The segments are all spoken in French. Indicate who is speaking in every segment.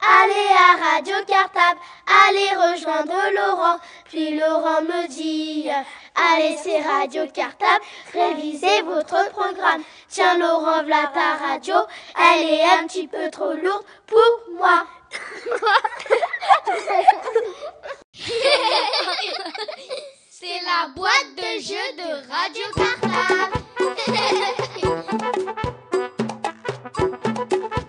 Speaker 1: Allez à Radio Cartable, allez rejoindre Laurent. Puis Laurent me dit, allez c'est Radio Cartable, révisez votre programme. Tiens Laurent, voilà ta radio, elle est un petit peu trop lourde pour moi. C'est la boîte de jeu de Radio Cartable.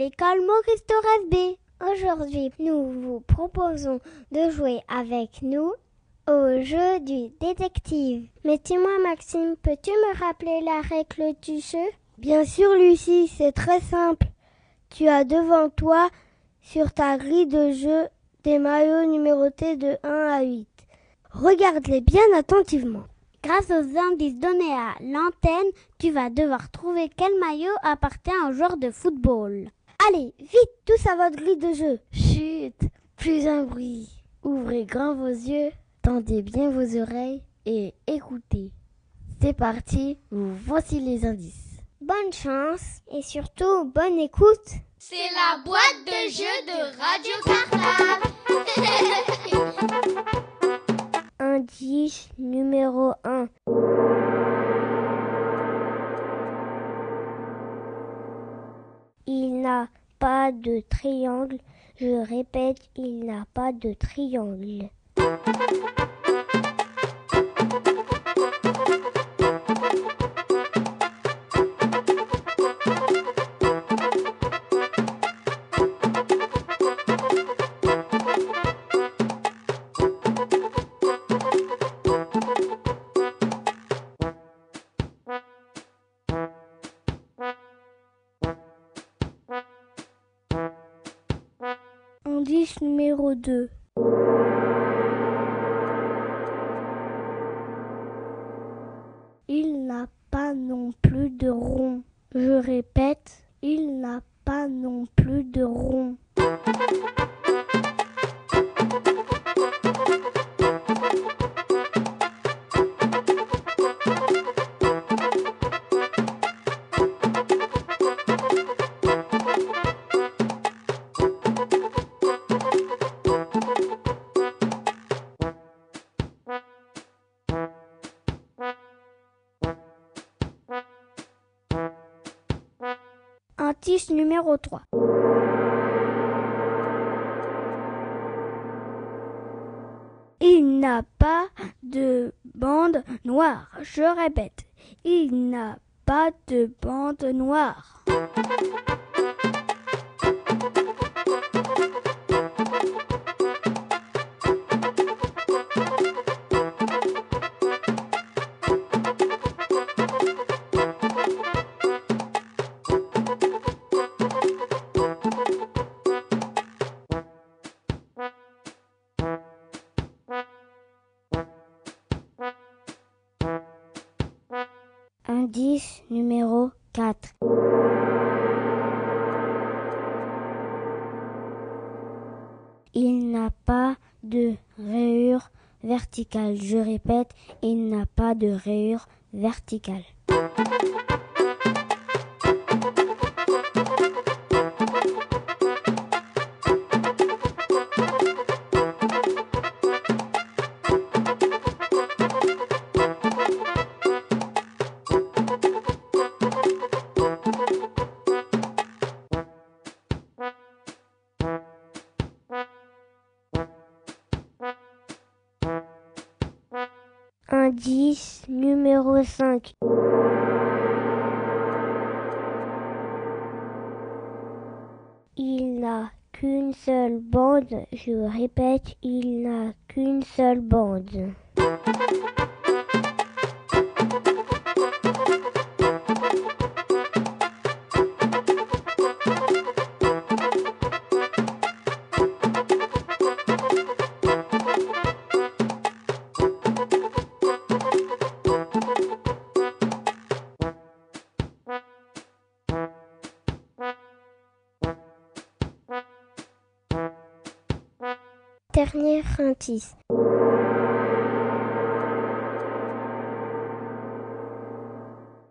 Speaker 2: l'école Maurice Thorez B. Aujourd'hui, nous vous proposons de jouer avec nous au jeu du détective. Mais dis-moi Maxime, peux-tu me rappeler la règle du jeu? Bien sûr Lucie, c'est très simple. Tu as devant toi, sur ta grille de jeu, des maillots numérotés de 1 à 8. Regarde-les bien attentivement. Grâce aux indices donnés à l'antenne, tu vas devoir trouver quel maillot appartient au joueur de football. Allez, vite, tous à votre grille de jeu. Chut, plus un bruit. Ouvrez grand vos yeux, tendez bien vos oreilles et écoutez. C'est parti, vous voici les indices. Bonne chance et surtout bonne écoute.
Speaker 1: C'est la boîte de jeu de Radio Cartable.
Speaker 2: Indice numéro 1. Il n'a pas de triangle. Je répète, il n'a pas de triangle. Répète,
Speaker 3: régale. Seule bande, je répète, il n'a qu'une seule bande.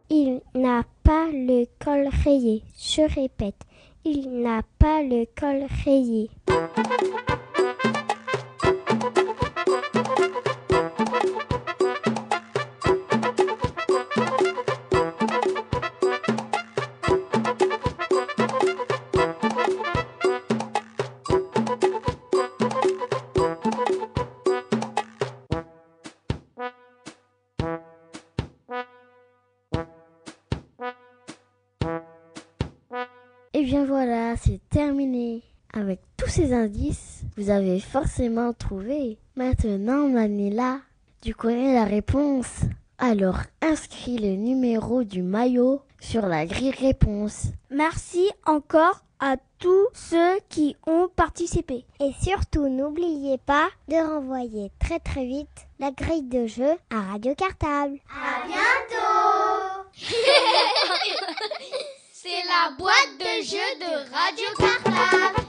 Speaker 3: Il n'a pas le col rayé. Je répète, il n'a pas le col rayé. Avez forcément trouvé. Maintenant, Manila, tu connais la réponse. Alors inscris le numéro du maillot sur la grille réponse.
Speaker 1: Merci encore à tous ceux qui ont participé.
Speaker 3: Et surtout, n'oubliez pas de renvoyer très très vite la grille de jeu à Radio Cartable.
Speaker 1: À bientôt C'est la boîte de jeu de Radio Cartable.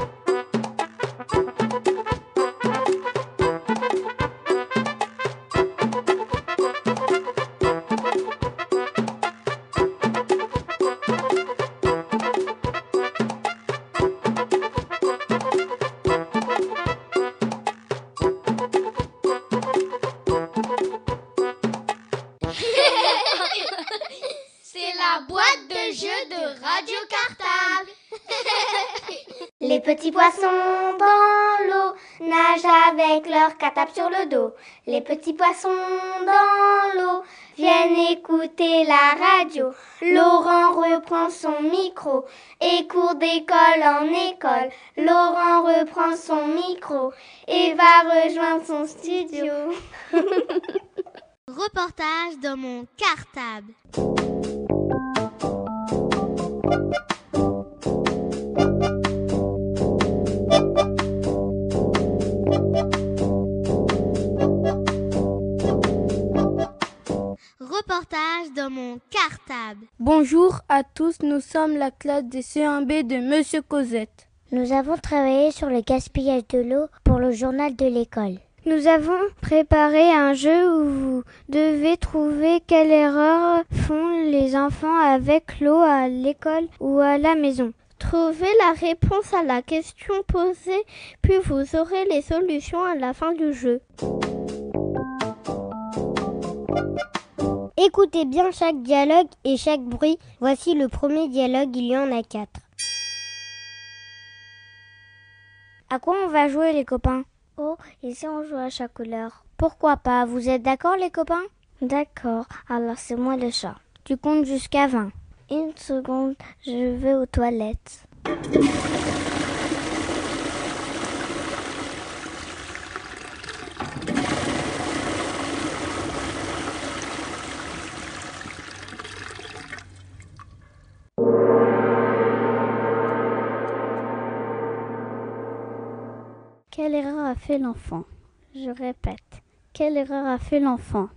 Speaker 1: poissons dans l'eau nagent avec leur cartable sur le dos. Les petits poissons dans l'eau viennent écouter la radio. Laurent reprend son micro et court d'école en école. Laurent reprend son micro et va rejoindre son studio. Reportage dans mon cartable. Dans mon cartable.
Speaker 2: Bonjour à tous, nous sommes la classe des C1B de Monsieur Cosette.
Speaker 3: Nous avons travaillé sur le gaspillage de l'eau pour le journal de l'école.
Speaker 2: Nous avons préparé un jeu où vous devez trouver quelle erreur font les enfants avec l'eau à l'école ou à la maison.
Speaker 1: Trouvez la réponse à la question posée, puis vous aurez les solutions à la fin du jeu.
Speaker 3: Écoutez bien chaque dialogue et chaque bruit. Voici le premier dialogue, il y en a quatre. À quoi on va jouer les copains? Oh, ici on joue à chaque couleur? Pourquoi pas? Vous êtes d'accord les copains? D'accord, alors c'est moi le chat. Tu comptes jusqu'à 20. Une seconde, je vais aux toilettes.
Speaker 2: Quelle erreur a fait l'enfant? Je répète. Quelle erreur a fait l'enfant?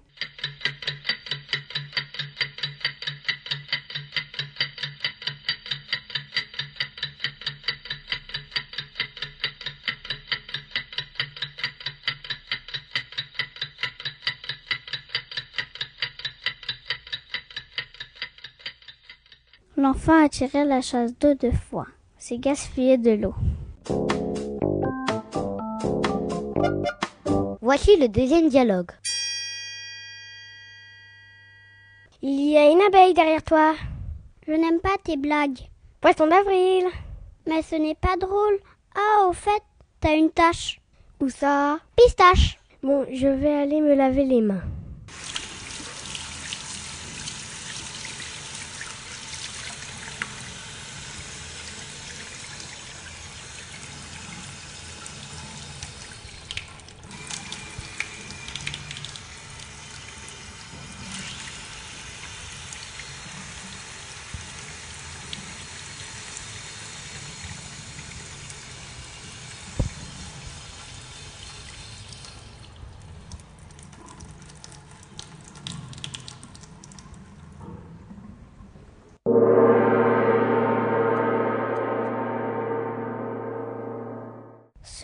Speaker 2: L'enfant a tiré la chasse d'eau deux fois. C'est gaspiller de l'eau.
Speaker 3: Voici le deuxième dialogue.
Speaker 1: Il y a une abeille derrière toi.
Speaker 3: Je n'aime pas tes blagues.
Speaker 1: Poisson d'avril.
Speaker 3: Mais ce n'est pas drôle. Ah, au fait, t'as une tache.
Speaker 1: Où ça?
Speaker 3: Pistache.
Speaker 4: Bon, je vais aller me laver les mains.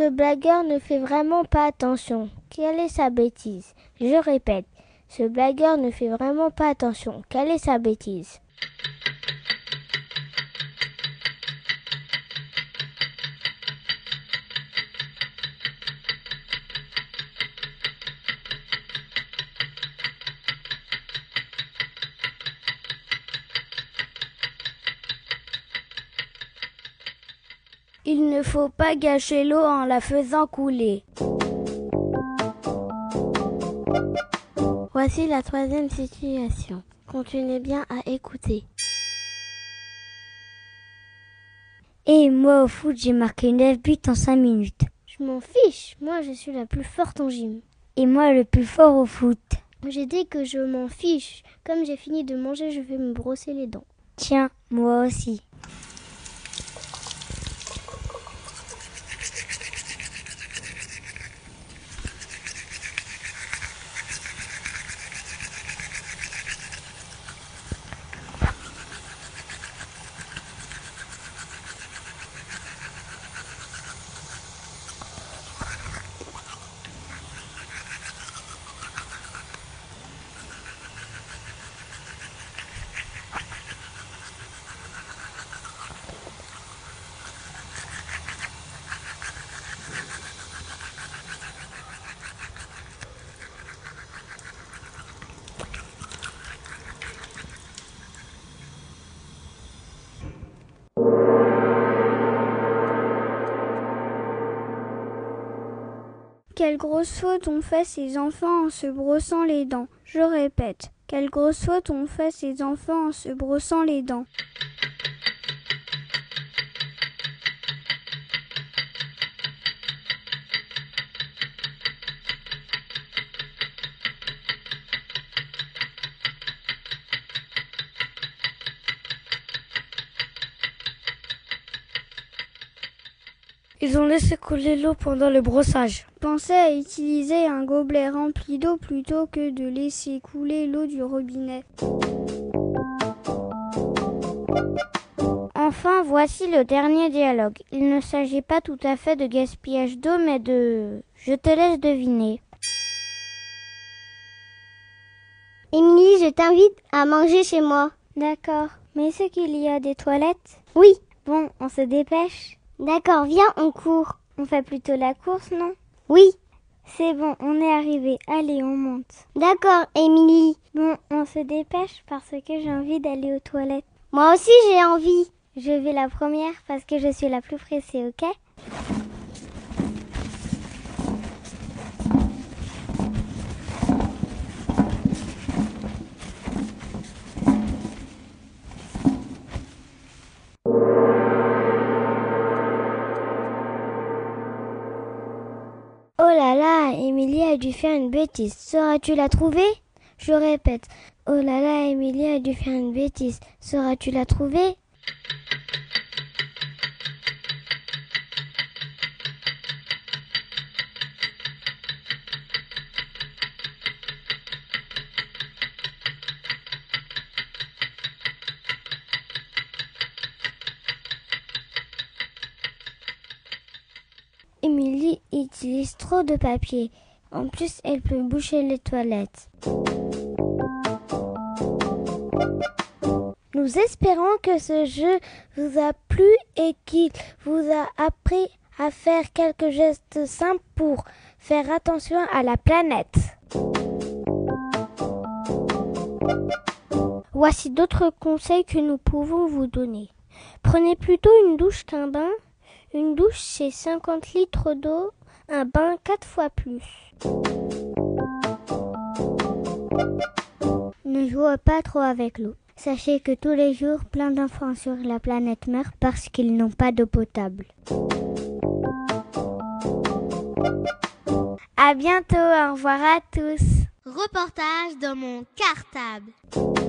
Speaker 4: Ce blagueur ne fait vraiment pas attention. Quelle est sa bêtise? Je répète, ce blagueur ne fait vraiment pas attention. Quelle est sa bêtise?
Speaker 2: Faut pas gâcher l'eau en la faisant couler.
Speaker 4: Voici la troisième situation. Continuez bien à écouter.
Speaker 2: Et moi au foot, j'ai marqué 9 buts en 5 minutes.
Speaker 4: Je m'en fiche, moi je suis la plus forte en gym.
Speaker 2: Et moi le plus fort au foot.
Speaker 4: J'ai dit que je m'en fiche. Comme j'ai fini de manger, je vais me brosser les dents.
Speaker 2: Tiens, moi aussi. Quelle grosse faute ont fait ces enfants en se brossant les dents. Je répète, quelle grosse faute ont fait ces enfants en se brossant les dents? Laissé couler l'eau pendant le brossage. Pensez à utiliser un gobelet rempli d'eau plutôt que de laisser couler l'eau du robinet. Enfin, voici le dernier dialogue. Il ne s'agit pas tout à fait de gaspillage d'eau, mais de... Je te laisse deviner.
Speaker 4: Émilie, je t'invite à manger chez moi.
Speaker 2: D'accord. Mais est-ce qu'il y a des toilettes?
Speaker 4: Oui.
Speaker 2: Bon, on se dépêche.
Speaker 4: D'accord, viens, on court.
Speaker 2: On fait plutôt la course, non?
Speaker 4: Oui.
Speaker 2: C'est bon, on est arrivé. Allez, on monte.
Speaker 4: D'accord, Émilie.
Speaker 2: Bon, on se dépêche parce que j'ai envie d'aller aux toilettes.
Speaker 4: Moi aussi, j'ai envie.
Speaker 2: Je vais la première parce que je suis la plus pressée, ok? Oh là là, Émilie a dû faire une bêtise. Sauras-tu la trouver? Je répète. Oh là là, Émilie a dû faire une bêtise. Sauras-tu la trouver? Trop de papier. En plus, elle peut boucher les toilettes. Nous espérons que ce jeu vous a plu et qu'il vous a appris à faire quelques gestes simples pour faire attention à la planète. Voici d'autres conseils que nous pouvons vous donner. Prenez plutôt une douche qu'un bain. Une douche, c'est 50 litres d'eau.
Speaker 5: Un bain quatre fois plus. Ne jouez pas trop avec l'eau. Sachez que tous les jours, plein d'enfants sur la planète meurent parce qu'ils n'ont pas d'eau potable.
Speaker 4: À bientôt, au revoir à tous.
Speaker 1: Reportage dans mon cartable.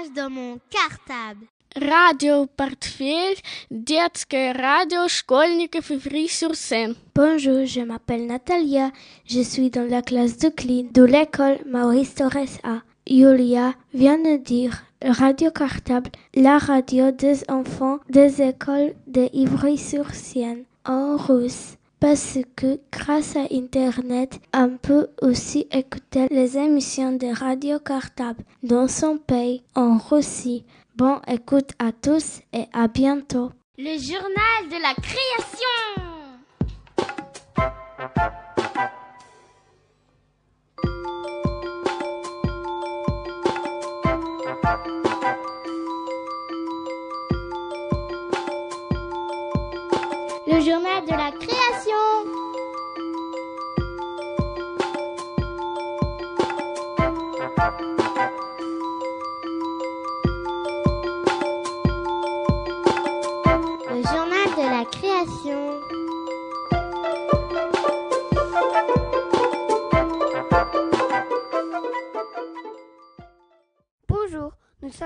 Speaker 1: Reportage dans mon cartable.
Speaker 6: Radio Portefeuille, детское radio школьников Ivry-sur-Seine.
Speaker 7: Bonjour, je m'appelle Natalia. Je suis dans la classe de clean de l'école Maurice Torres A. Julia vient de dire Radio Cartable, la radio des enfants des écoles de Ivry-sur-Seine en russe. Parce que grâce à Internet, on peut aussi écouter les émissions de Radio Cartable dans son pays, en Russie. Bon écoute à tous et à bientôt.
Speaker 1: Le journal de la création. Le journal de la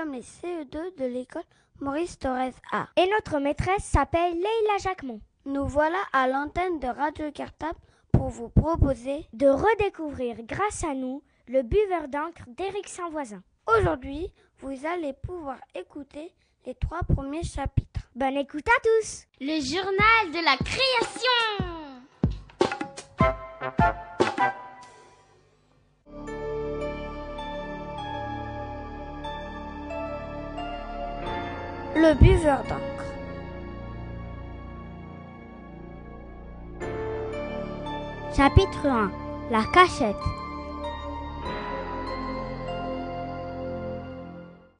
Speaker 4: sommes les CE2 de l'école Maurice Torres A. Et notre maîtresse s'appelle Leila Jacquemont. Nous voilà à l'antenne de Radio Cartable pour vous proposer de redécouvrir grâce à nous le buveur d'encre d'Éric Saint-Voisin. Aujourd'hui, vous allez pouvoir écouter les trois premiers chapitres. Bonne écoute à tous
Speaker 1: Le journal de la création.
Speaker 4: Le buveur d'encre. Chapitre 1 La cachette.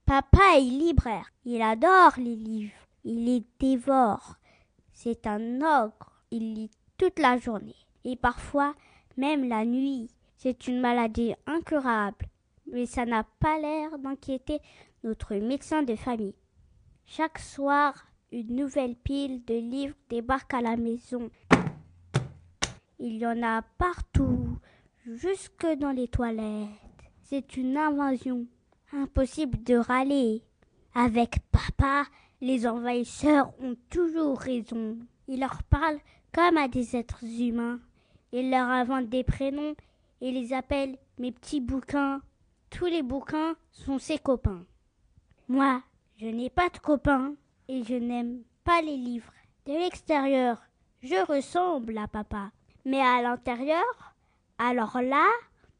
Speaker 5: Papa est libraire. Il adore les livres. Il les dévore. C'est un ogre. Il lit toute la journée. Et parfois, même la nuit. C'est une maladie incurable. Mais ça n'a pas l'air d'inquiéter notre médecin de famille. Chaque soir, une nouvelle pile de livres débarque à la maison. Il y en a partout, jusque dans les toilettes. C'est une invasion. Impossible de râler. Avec papa, les envahisseurs ont toujours raison. Ils leur parlent comme à des êtres humains. Ils leur inventent des prénoms et les appellent mes petits bouquins. Tous les bouquins sont ses copains. Moi, je n'ai pas de copains et je n'aime pas les livres. De l'extérieur, je ressemble à papa. Mais à l'intérieur, alors là,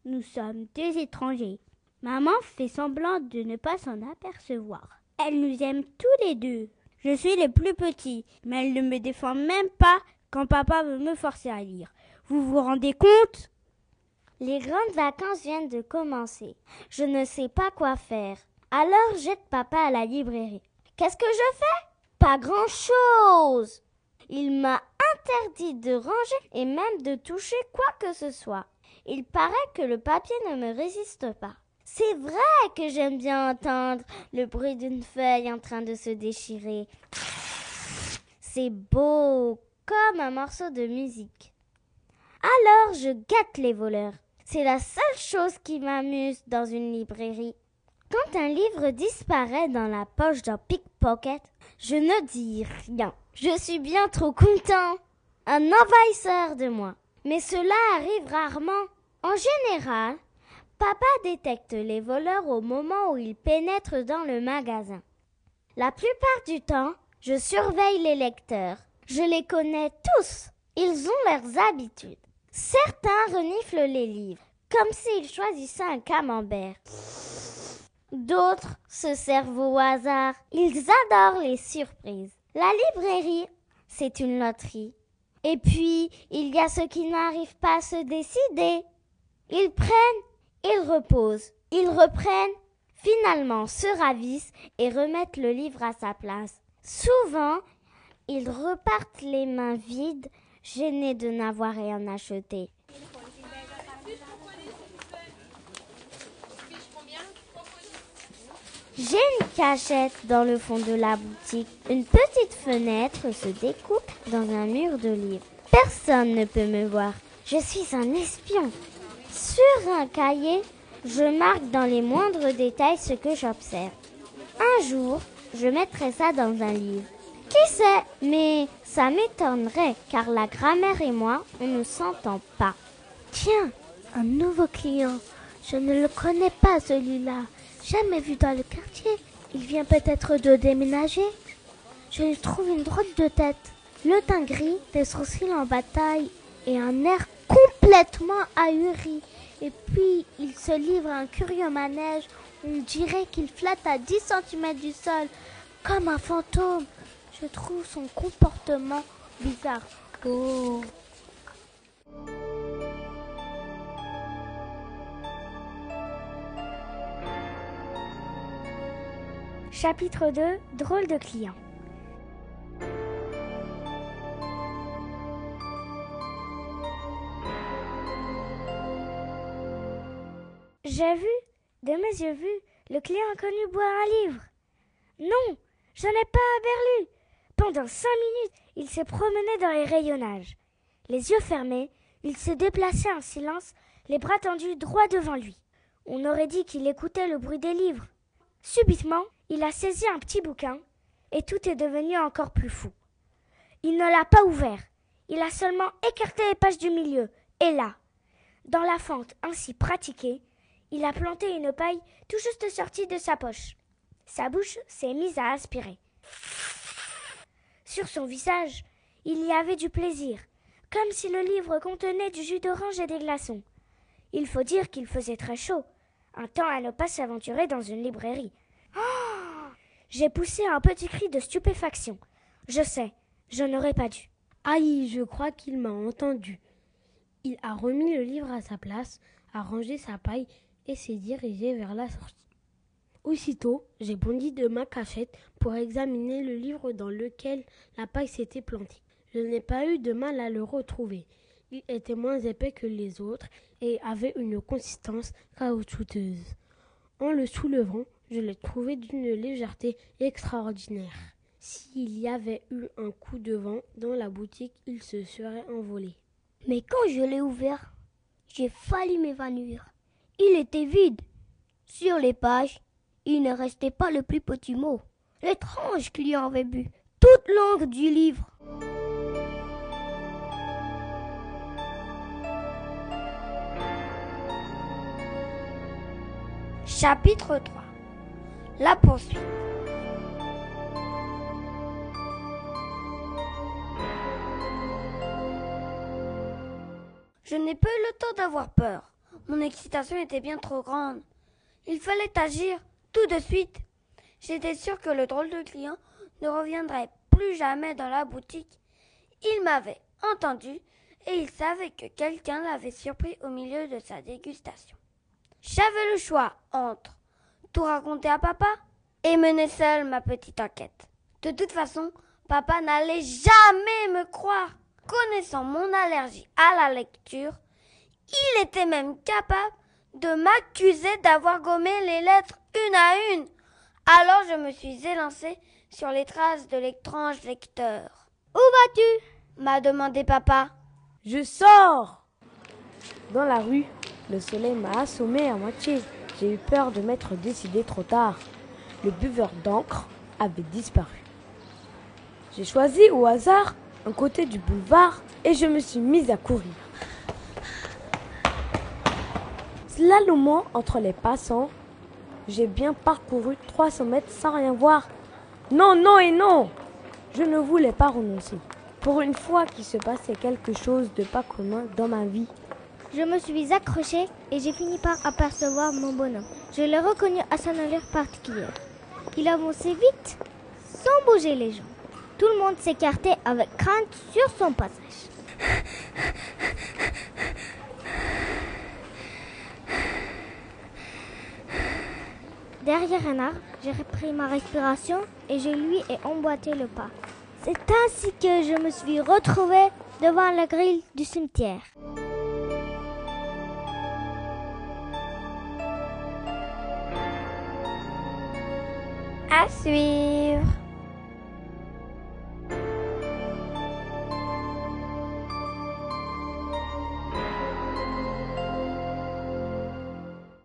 Speaker 5: nous sommes deux étrangers. Maman fait semblant de ne pas s'en apercevoir. Elle nous aime tous les deux. Je suis le plus petit, mais elle ne me défend même pas quand papa veut me forcer à lire. Vous vous rendez compte? Les grandes vacances viennent de commencer. Je ne sais pas quoi faire. Alors jette papa à la librairie. Qu'est-ce que je fais? Pas grand-chose. Il m'a interdit de ranger et même de toucher quoi que ce soit. Il paraît que le papier ne me résiste pas. C'est vrai que j'aime bien entendre le bruit d'une feuille en train de se déchirer. C'est beau, comme un morceau de musique. Alors je gâte les voleurs. C'est la seule chose qui m'amuse dans une librairie. Quand un livre disparaît dans la poche d'un pickpocket, je ne dis rien. Je suis bien trop content. Un envahisseur de moi. Mais cela arrive rarement. En général, papa détecte les voleurs au moment où ils pénètrent dans le magasin. La plupart du temps, je surveille les lecteurs. Je les connais tous. Ils ont leurs habitudes. Certains reniflent les livres, comme s'ils choisissaient un camembert. D'autres se servent au hasard. Ils adorent les surprises. La librairie, c'est une loterie. Et puis, il y a ceux qui n'arrivent pas à se décider. Ils prennent, ils reposent, ils reprennent, finalement se ravissent et remettent le livre à sa place. Souvent, ils repartent les mains vides, gênés de n'avoir rien acheté. J'ai une cachette dans le fond de la boutique. Une petite fenêtre se découpe dans un mur de livres. Personne ne peut me voir. Je suis un espion. Sur un cahier, je marque dans les moindres détails ce que j'observe. Un jour, je mettrai ça dans un livre. Qui sait Mais ça m'étonnerait car la grammaire et moi, on ne s'entend pas. Tiens, un nouveau client. Je ne le connais pas celui-là jamais vu dans le quartier. Il vient peut-être de déménager. Je lui trouve une drôle de tête. Le teint gris, des sourcils en bataille et un air complètement ahuri. Et puis, il se livre à un curieux manège. On dirait qu'il flotte à 10 cm du sol, comme un fantôme. Je trouve son comportement bizarre. Oh.
Speaker 4: Chapitre 2 Drôle de client. J'ai vu, de mes yeux vus, le client inconnu boire un livre. Non, je n'ai pas aperçu. Pendant cinq minutes, il s'est promené dans les rayonnages. Les yeux fermés, il s'est déplacé en silence, les bras tendus droit devant lui. On aurait dit qu'il écoutait le bruit des livres. Subitement, il a saisi un petit bouquin, et tout est devenu encore plus fou. Il ne l'a pas ouvert, il a seulement écarté les pages du milieu, et là, dans la fente ainsi pratiquée, il a planté une paille tout juste sortie de sa poche. Sa bouche s'est mise à aspirer. Sur son visage, il y avait du plaisir, comme si le livre contenait du jus d'orange et des glaçons. Il faut dire qu'il faisait très chaud, un temps à ne pas s'aventurer dans une librairie. Oh J'ai poussé un petit cri de stupéfaction. Je sais, je n'aurais pas dû.
Speaker 8: Aïe, je crois qu'il m'a entendu. Il a remis le livre à sa place, a rangé sa paille et s'est dirigé vers la sortie. Aussitôt, j'ai bondi de ma cachette pour examiner le livre dans lequel la paille s'était plantée. Je n'ai pas eu de mal à le retrouver. Il était moins épais que les autres et avait une consistance caoutchouteuse. En le soulevant, je l'ai trouvé d'une légèreté extraordinaire. S'il y avait eu un coup de vent dans la boutique, il se serait envolé.
Speaker 5: Mais quand je l'ai ouvert, j'ai failli m'évanouir. Il était vide. Sur les pages, il ne restait pas le plus petit mot. L'étrange client avait bu toute l'encre du livre.
Speaker 4: Chapitre 3 La poursuite Je n'ai pas eu le temps d'avoir peur. Mon excitation était bien trop grande. Il fallait agir tout de suite. J'étais sûre que le drôle de client ne reviendrait plus jamais dans la boutique. Il m'avait entendu et il savait que quelqu'un l'avait surpris au milieu de sa dégustation. J'avais le choix entre tout raconter à papa et mener seule ma petite enquête. De toute façon, papa n'allait jamais me croire. Connaissant mon allergie à la lecture, il était même capable de m'accuser d'avoir gommé les lettres une à une. Alors je me suis élancée sur les traces de l'étrange lecteur. Où vas-tu? m'a demandé papa.
Speaker 8: Je sors Dans la rue, le soleil m'a assommé à moitié. J'ai eu peur de m'être décidé trop tard. Le buveur d'encre avait disparu. J'ai choisi au hasard un côté du boulevard et je me suis mise à courir. Slalomant entre les passants, j'ai bien parcouru 300 mètres sans rien voir. Non, non et non Je ne voulais pas renoncer. Pour une fois qu'il se passait quelque chose de pas commun dans ma vie.
Speaker 5: Je me suis accrochée et j'ai fini par apercevoir mon bonhomme. Je l'ai reconnu à son allure particulière. Il avançait vite, sans bouger les jambes. Tout le monde s'écartait avec crainte sur son passage. Derrière un arbre, j'ai repris ma respiration et je lui ai emboîté le pas. C'est ainsi que je me suis retrouvée devant la grille du cimetière.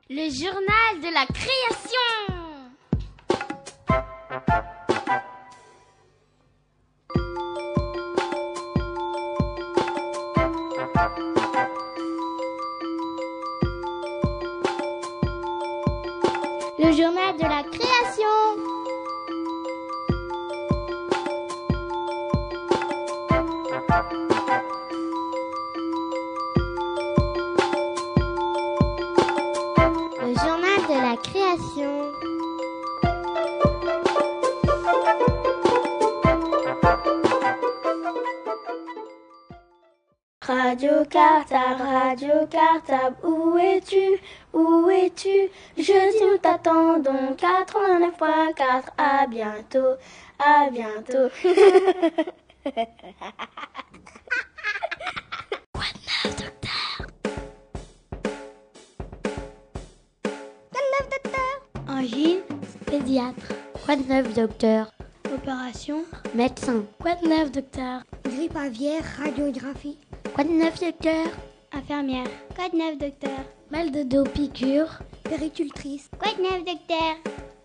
Speaker 6: Le journal de la création.
Speaker 1: Cartable, où es-tu? Où es-tu? Jeudi nous t'attendons. 89.4, à bientôt, à bientôt.
Speaker 7: Angine, pédiatre. Quoi de neuf, docteur? Opération, médecin. Quoi de neuf, docteur?
Speaker 5: Grippe aviaire, radiographie.
Speaker 7: Quoi de neuf, docteur?
Speaker 5: Infirmière. Quoi de neuf, docteur?
Speaker 7: Mal de dos, piqûre.
Speaker 5: Péricultrice. Quoi de neuf, docteur?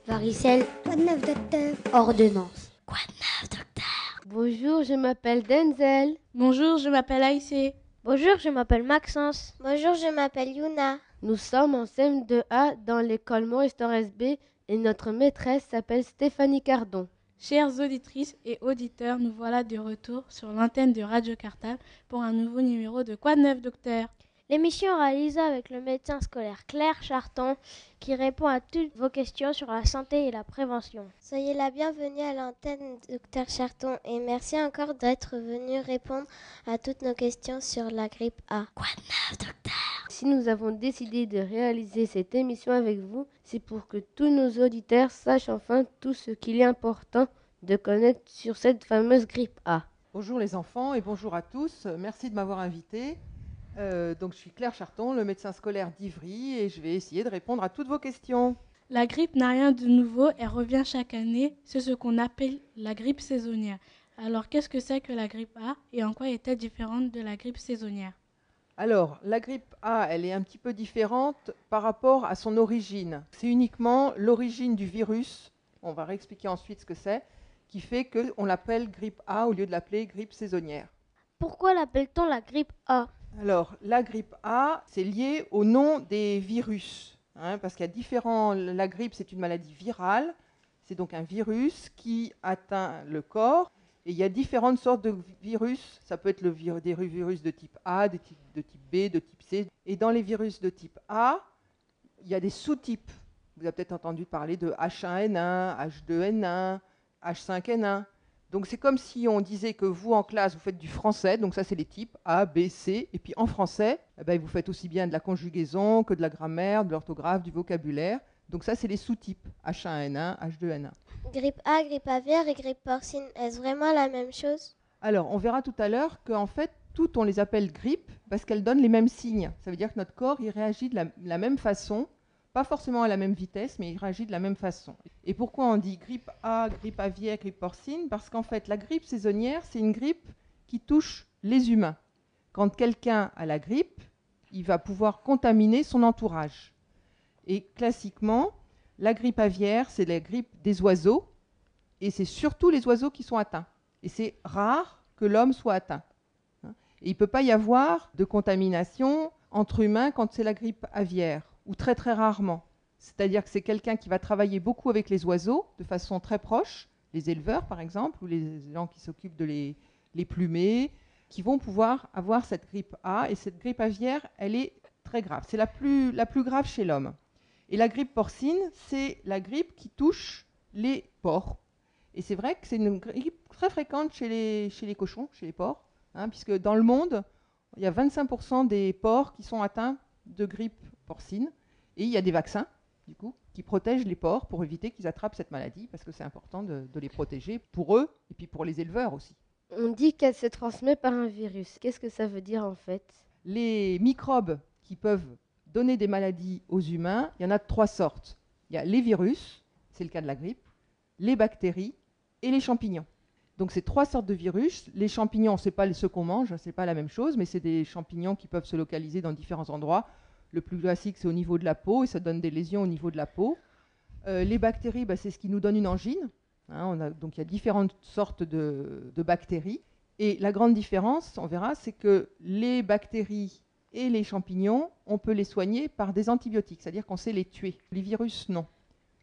Speaker 7: Varicelle,
Speaker 5: Quoi de neuf, docteur?
Speaker 7: Ordonnance. Quoi de neuf, docteur?
Speaker 9: Bonjour, je m'appelle Denzel.
Speaker 8: Bonjour, je m'appelle Aïssé.
Speaker 7: Bonjour, je m'appelle Maxence.
Speaker 5: Bonjour, je m'appelle Yuna.
Speaker 9: Nous sommes en CM2A dans l'école Maurice Torres B et notre maîtresse s'appelle Stéphanie Cardon.
Speaker 8: Chères auditrices et auditeurs, nous voilà de retour sur l'antenne de Radio Cartable pour un nouveau numéro de Quoi de neuf, docteur?
Speaker 7: L'émission réalisée avec le médecin scolaire Claire Charton qui répond à toutes vos questions sur la santé et la prévention.
Speaker 5: Soyez la bienvenue à l'antenne, docteur Charton, et merci encore d'être venu répondre à toutes nos questions sur la grippe A.
Speaker 7: Quoi de neuf, docteur?
Speaker 9: Si nous avons décidé de réaliser cette émission avec vous, c'est pour que tous nos auditeurs sachent enfin tout ce qu'il est important de connaître sur cette fameuse grippe A.
Speaker 10: Bonjour les enfants et bonjour à tous. Merci de m'avoir invité. Euh, donc je suis Claire Charton, le médecin scolaire d'Ivry et je vais essayer de répondre à toutes vos questions.
Speaker 8: La grippe n'a rien de nouveau, elle revient chaque année, c'est ce qu'on appelle la grippe saisonnière. Alors qu'est-ce que c'est que la grippe A et en quoi est-elle différente de la grippe saisonnière?
Speaker 10: Alors, la grippe A, elle est un petit peu différente par rapport à son origine. C'est uniquement l'origine du virus, on va réexpliquer ensuite ce que c'est, qui fait qu'on l'appelle grippe A au lieu de l'appeler grippe saisonnière.
Speaker 7: Pourquoi l'appelle-t-on la grippe A?
Speaker 10: Alors, la grippe A, c'est lié au nom des virus, hein, parce qu'il y a différents. La grippe, c'est une maladie virale, c'est donc un virus qui atteint le corps. Et il y a différentes sortes de virus. Ça peut être le vir- des virus de type A, de type B, de type C. Et dans les virus de type A, il y a des sous-types. Vous avez peut-être entendu parler de H1N1, H2N1, H5N1. Donc c'est comme si on disait que vous en classe vous faites du français, donc ça c'est les types A, B, C, et puis en français, eh ben, vous faites aussi bien de la conjugaison que de la grammaire, de l'orthographe, du vocabulaire. Donc ça c'est les sous-types H1N1, H2N1.
Speaker 5: Grippe A, grippe aviaire et grippe porcine, est-ce vraiment la même chose?
Speaker 10: Alors on verra tout à l'heure qu'en fait toutes on les appelle grippes parce qu'elles donnent les mêmes signes. Ça veut dire que notre corps il réagit de la, la même façon, pas forcément à la même vitesse, mais il réagit de la même façon. Et pourquoi on dit grippe A, grippe aviaire, grippe porcine? Parce qu'en fait, la grippe saisonnière, c'est une grippe qui touche les humains. Quand quelqu'un a la grippe, il va pouvoir contaminer son entourage. Et classiquement, la grippe aviaire, c'est la grippe des oiseaux, et c'est surtout les oiseaux qui sont atteints. Et c'est rare que l'homme soit atteint. Et il ne peut pas y avoir de contamination entre humains quand c'est la grippe aviaire, ou très très rarement. C'est-à-dire que c'est quelqu'un qui va travailler beaucoup avec les oiseaux, de façon très proche, les éleveurs par exemple, ou les gens qui s'occupent de les, plumer, qui vont pouvoir avoir cette grippe A. Et cette grippe aviaire, elle est très grave. C'est la plus, grave chez l'homme. Et la grippe porcine, c'est la grippe qui touche les porcs. Et c'est vrai que c'est une grippe très fréquente chez les, chez les cochons, chez les porcs, hein, puisque dans le monde, il y a 25% des porcs qui sont atteints de grippe porcine. Et il y a des vaccins. du coup, qui protègent les porcs pour éviter qu'ils attrapent cette maladie, parce que c'est important de, de les protéger pour eux et puis pour les éleveurs aussi.
Speaker 9: On dit qu'elle se transmet par un virus. Qu'est-ce que ça veut dire en fait?
Speaker 10: Les microbes qui peuvent donner des maladies aux humains, il y en a de trois sortes. Il y a les virus, c'est le cas de la grippe, les bactéries et les champignons. Donc c'est trois sortes de virus. Les champignons, ce n'est pas ceux qu'on mange, ce n'est pas la même chose, mais c'est des champignons qui peuvent se localiser dans différents endroits. Le plus classique, c'est au niveau de la peau, et ça donne des lésions au niveau de la peau. Euh, les bactéries, bah, c'est ce qui nous donne une angine. Hein, donc il y a différentes sortes de, de, bactéries. Et la grande différence, on verra, c'est que les bactéries et les champignons, on peut les soigner par des antibiotiques, c'est-à-dire qu'on sait les tuer. Les virus, non.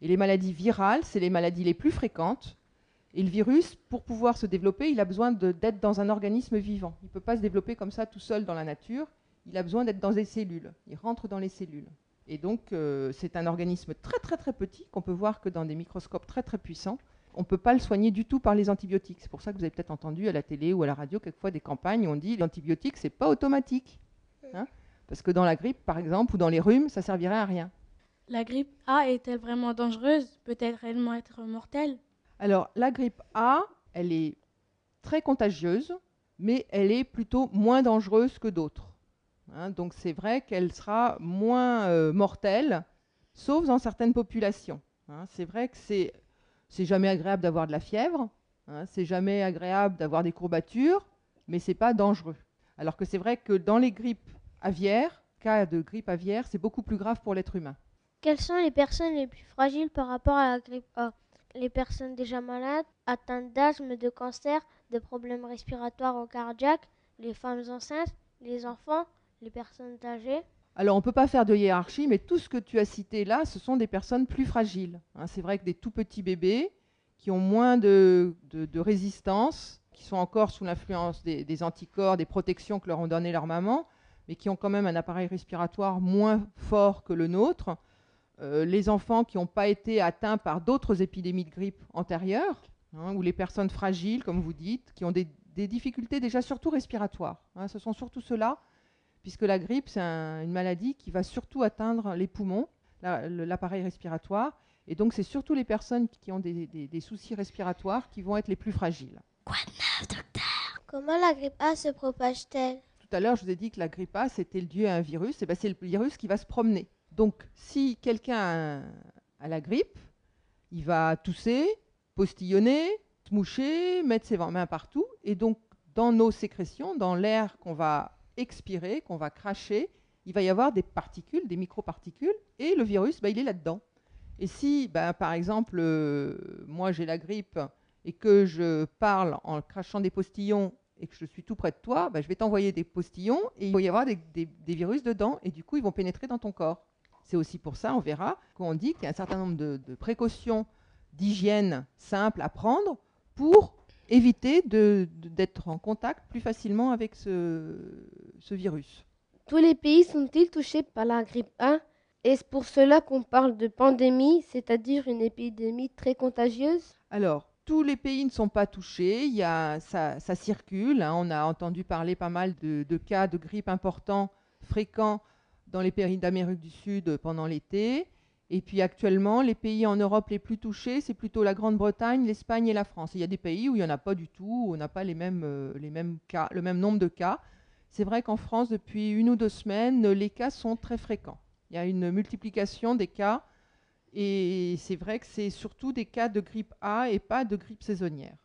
Speaker 10: Et les maladies virales, c'est les maladies les plus fréquentes. Et le virus, pour pouvoir se développer, il a besoin d'être dans un organisme vivant. Il ne peut pas se développer comme ça tout seul dans la nature. Il a besoin d'être dans des cellules. Il rentre dans les cellules. Et donc, euh, c'est un organisme très très très petit qu'on peut voir que dans des microscopes très très puissants. On ne peut pas le soigner du tout par les antibiotiques. C'est pour ça que vous avez peut-être entendu à la télé ou à la radio quelquefois des campagnes où on dit l'antibiotique, c'est pas automatique. Hein Parce que dans la grippe, par exemple, ou dans les rhumes, ça servirait à rien.
Speaker 11: La grippe A est-elle vraiment dangereuse? Peut-elle réellement être mortelle?
Speaker 10: Alors, la grippe A, elle est très contagieuse, mais elle est plutôt moins dangereuse que d'autres. Hein, donc c'est vrai qu'elle sera moins euh, mortelle, sauf dans certaines populations. Hein. c'est vrai que c'est jamais agréable d'avoir de la fièvre, hein, c'est jamais agréable d'avoir des courbatures, mais c'est pas dangereux. Alors que c'est vrai que dans les grippes aviaires, cas de grippe aviaire, c'est beaucoup plus grave pour l'être humain.
Speaker 5: Quelles sont les personnes les plus fragiles par rapport à la grippe? A Les personnes déjà malades, atteintes d'asthme, de cancer, de problèmes respiratoires ou cardiaques, les femmes enceintes, les enfants, les personnes âgées
Speaker 10: alors, on ne peut pas faire de hiérarchie, mais tout ce que tu as cité là, ce sont des personnes plus fragiles. Hein. c'est vrai que des tout petits bébés qui ont moins de, résistance, qui sont encore sous l'influence des, anticorps, des protections que leur ont donné leur maman, mais qui ont quand même un appareil respiratoire moins fort que le nôtre. Euh, les enfants qui n'ont pas été atteints par d'autres épidémies de grippe antérieures, hein, ou les personnes fragiles, comme vous dites, qui ont des, difficultés déjà surtout respiratoires. Hein. ce sont surtout ceux-là puisque la grippe, c'est une maladie qui va surtout atteindre les poumons, l'appareil respiratoire, et donc c'est surtout les personnes qui ont des, soucis respiratoires qui vont être les plus fragiles.
Speaker 5: Quoi de neuf, docteur? Comment la grippe A se propage-t-elle?
Speaker 10: Tout à l'heure, je vous ai dit que la grippe A, c'était le dû à un virus, et ben c'est le virus qui va se promener. Donc, si quelqu'un a, la grippe, il va tousser, postillonner, se moucher, mettre ses mains partout, et donc dans nos sécrétions, dans l'air qu'on va expirer, qu'on va cracher, il va y avoir des particules, des microparticules, et le virus, bah, il est là-dedans. Et si, bah, par exemple, euh, moi j'ai la grippe et que je parle en crachant des postillons et que je suis tout près de toi, bah, je vais t'envoyer des postillons et il va y avoir des, virus dedans et du coup ils vont pénétrer dans ton corps. C'est aussi pour ça, on verra, qu'on dit qu'il y a un certain nombre de, de précautions d'hygiène simples à prendre pour éviter d'être en contact plus facilement avec ce, ce virus.
Speaker 9: Tous les pays sont-ils touchés par la grippe A Est-ce pour cela qu'on parle de pandémie, c'est-à-dire une épidémie très contagieuse?
Speaker 10: Alors, tous les pays ne sont pas touchés, il y a, ça, ça circule, hein. on a entendu parler pas mal de, de cas de grippe importants, fréquents dans les pays d'Amérique du Sud pendant l'été. Et puis actuellement, les pays en Europe les plus touchés, c'est plutôt la Grande-Bretagne, l'Espagne et la France. il y a des pays où il n'y en a pas du tout, où on n'a pas les mêmes, euh, les mêmes cas, le même nombre de cas. C'est vrai qu'en France, depuis une ou deux semaines, les cas sont très fréquents. Il y a une multiplication des cas. Et c'est vrai que c'est surtout des cas de grippe A et pas de grippe saisonnière.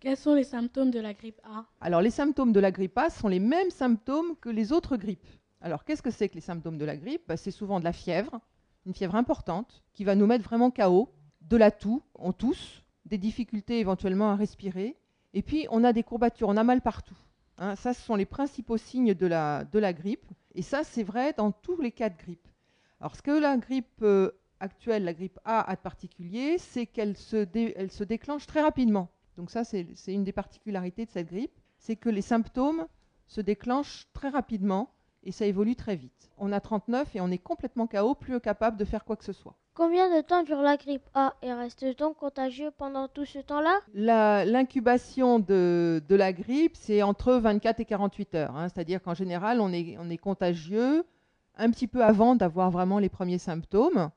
Speaker 11: Quels sont les symptômes de la grippe A?
Speaker 10: Alors les symptômes de la grippe A sont les mêmes symptômes que les autres grippes. Alors qu'est-ce que c'est que les symptômes de la grippe? Bah, C'est souvent de la fièvre, une fièvre importante qui va nous mettre vraiment KO, de la toux, on tousse, des difficultés éventuellement à respirer, et puis on a des courbatures, on a mal partout. Hein. ça, ce sont les principaux signes de la, de la grippe, et ça, c'est vrai dans tous les cas de grippe. Alors, ce que la grippe euh, actuelle, la grippe A, a de particulier, c'est qu'elle se, elle se déclenche très rapidement. Donc ça, c'est une des particularités de cette grippe, c'est que les symptômes se déclenchent très rapidement et ça évolue très vite. On a 39 et on est complètement KO, plus capable de faire quoi que ce soit.
Speaker 5: Combien de temps dure la grippe A et reste-t-on contagieux pendant tout ce temps-là?
Speaker 10: L'incubation de, de, la grippe, c'est entre 24 et 48 heures. Hein. C'est-à-dire qu'en général, on est, on est contagieux un petit peu avant d'avoir vraiment les premiers symptômes.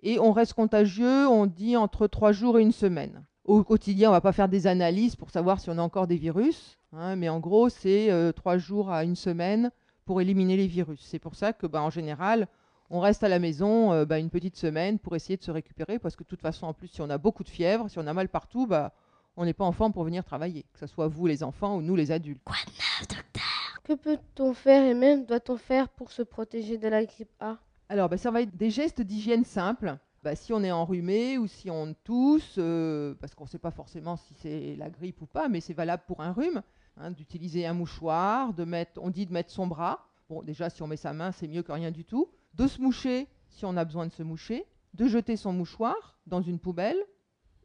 Speaker 10: Et on reste contagieux, on dit entre trois jours et une semaine. Au quotidien, on ne va pas faire des analyses pour savoir si on a encore des virus, hein, mais en gros, c'est euh, trois jours à une semaine pour éliminer les virus. C'est pour ça que, bah, en général, on reste à la maison euh, bah, une petite semaine pour essayer de se récupérer, parce que de toute façon, en plus, si on a beaucoup de fièvre, si on a mal partout, bah, on n'est pas en forme pour venir travailler, que ce soit vous les enfants ou nous les adultes.
Speaker 9: Quoi de neuf, docteur? Que peut-on faire et même doit-on faire pour se protéger de la grippe A?
Speaker 10: Alors, bah, ça va être des gestes d'hygiène simples. Bah, si on est enrhumé ou si on tousse, euh, parce qu'on ne sait pas forcément si c'est la grippe ou pas, mais c'est valable pour un rhume, hein, d'utiliser un mouchoir, de mettre, on dit de mettre son bras. Bon, déjà, si on met sa main, c'est mieux que rien du tout. De se moucher si on a besoin de se moucher, de jeter son mouchoir dans une poubelle,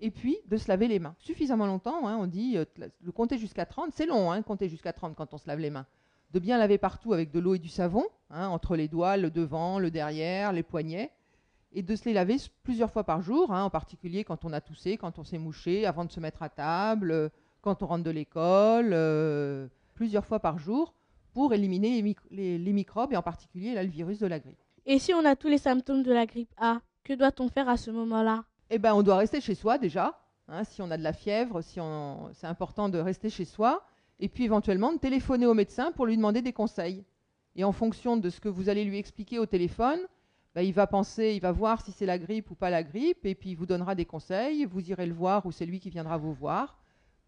Speaker 10: et puis de se laver les mains. Suffisamment longtemps, hein, on dit, euh, de compter jusqu'à 30, c'est long, hein, compter jusqu'à 30 quand on se lave les mains. De bien laver partout avec de l'eau et du savon, entre les doigts, le devant, le derrière, les poignets, et de se les laver plusieurs fois par jour, en particulier quand on a toussé, quand on s'est mouché, avant de se mettre à table, euh, quand on rentre de l'école, euh, plusieurs fois par jour, pour éliminer les, microbes, et en particulier le virus de la grippe.
Speaker 11: Et si on a tous les symptômes de la grippe A, que doit-on faire à ce moment-là?
Speaker 10: Eh ben, on doit rester chez soi déjà. Hein, si on a de la fièvre, si c'est important de rester chez soi. Et puis éventuellement de téléphoner au médecin pour lui demander des conseils. Et en fonction de ce que vous allez lui expliquer au téléphone, ben, il va penser, il va voir si c'est la grippe ou pas la grippe, et puis il vous donnera des conseils. Vous irez le voir ou c'est lui qui viendra vous voir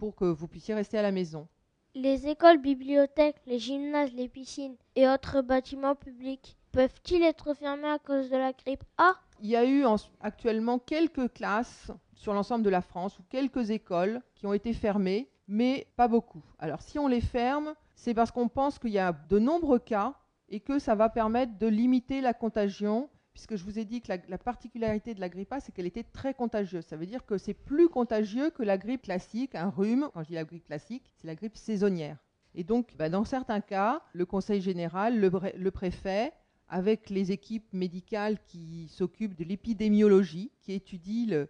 Speaker 10: pour que vous puissiez rester à la maison.
Speaker 5: Les écoles, bibliothèques, les gymnases, les piscines et autres bâtiments publics peuvent-ils être fermés à cause de la grippe A?
Speaker 10: Il y a eu actuellement quelques classes sur l'ensemble de la France ou quelques écoles qui ont été fermées, mais pas beaucoup. Alors si on les ferme, c'est parce qu'on pense qu'il y a de nombreux cas et que ça va permettre de limiter la contagion, puisque je vous ai dit que la, particularité de la grippe A, c'est qu'elle était très contagieuse. Ça veut dire que c'est plus contagieux que la grippe classique, un rhume. Quand je dis la grippe classique, c'est la grippe saisonnière. Et donc, bah, dans certains cas, le Conseil général, le préfet avec les équipes médicales qui s'occupent de l'épidémiologie, qui étudient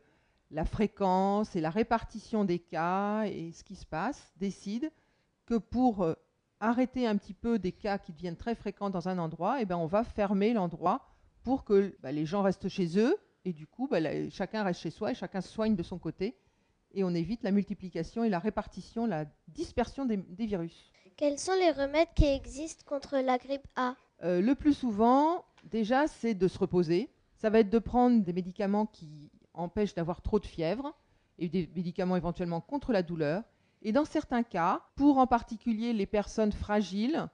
Speaker 10: la fréquence et la répartition des cas et ce qui se passe, décident que pour euh, arrêter un petit peu des cas qui deviennent très fréquents dans un endroit, eh ben on va fermer l'endroit pour que bah, les gens restent chez eux et du coup bah, chacun reste chez soi et chacun se soigne de son côté et on évite la multiplication et la répartition, la dispersion des virus.
Speaker 5: Quels sont les remèdes qui existent contre la grippe A?
Speaker 10: Euh, le plus souvent, déjà, c'est de se reposer. Ça va être de prendre des médicaments qui empêchent d'avoir trop de fièvre et des médicaments éventuellement contre la douleur. Et dans certains cas, pour en particulier les personnes fragiles,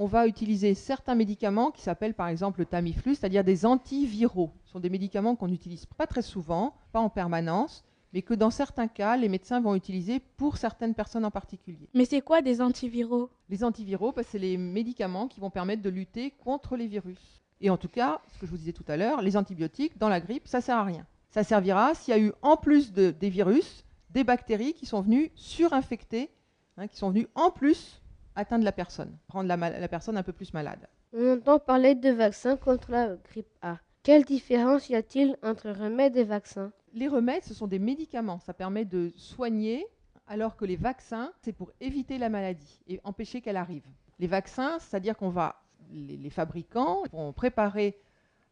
Speaker 10: on va utiliser certains médicaments qui s'appellent par exemple le Tamiflu, c'est-à-dire des antiviraux. Ce sont des médicaments qu'on n'utilise pas très souvent, pas en permanence, mais que dans certains cas, les médecins vont utiliser pour certaines personnes en particulier.
Speaker 11: Mais c'est quoi des antiviraux?
Speaker 10: Les antiviraux, bah, c'est les médicaments qui vont permettre de lutter contre les virus. Et en tout cas, ce que je vous disais tout à l'heure, les antibiotiques dans la grippe, ça sert à rien. Ça servira s'il y a eu en plus de, des virus, des bactéries qui sont venues surinfecter, hein, qui sont venues en plus atteindre la personne, rendre la, la personne un peu plus malade.
Speaker 9: On entend parler de vaccins contre la grippe A. Quelle différence y a-t-il entre remèdes et vaccins?
Speaker 10: Les remèdes, ce sont des médicaments. Ça permet de soigner, alors que les vaccins, c'est pour éviter la maladie et empêcher qu'elle arrive. Les vaccins, c'est-à-dire qu'on va, les, fabricants vont préparer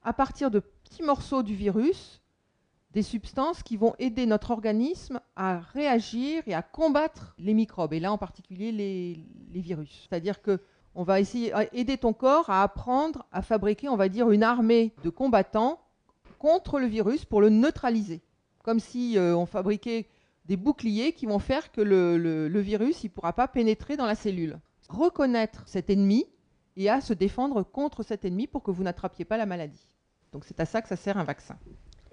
Speaker 10: à partir de petits morceaux du virus des substances qui vont aider notre organisme à réagir et à combattre les microbes, et là en particulier les, virus. C'est-à-dire que on va essayer d'aider ton corps à apprendre à fabriquer, on va dire, une armée de combattants contre le virus pour le neutraliser comme si euh, on fabriquait des boucliers qui vont faire que le, virus ne pourra pas pénétrer dans la cellule. Reconnaître cet ennemi et à se défendre contre cet ennemi pour que vous n'attrapiez pas la maladie. Donc c'est à ça que ça sert un vaccin.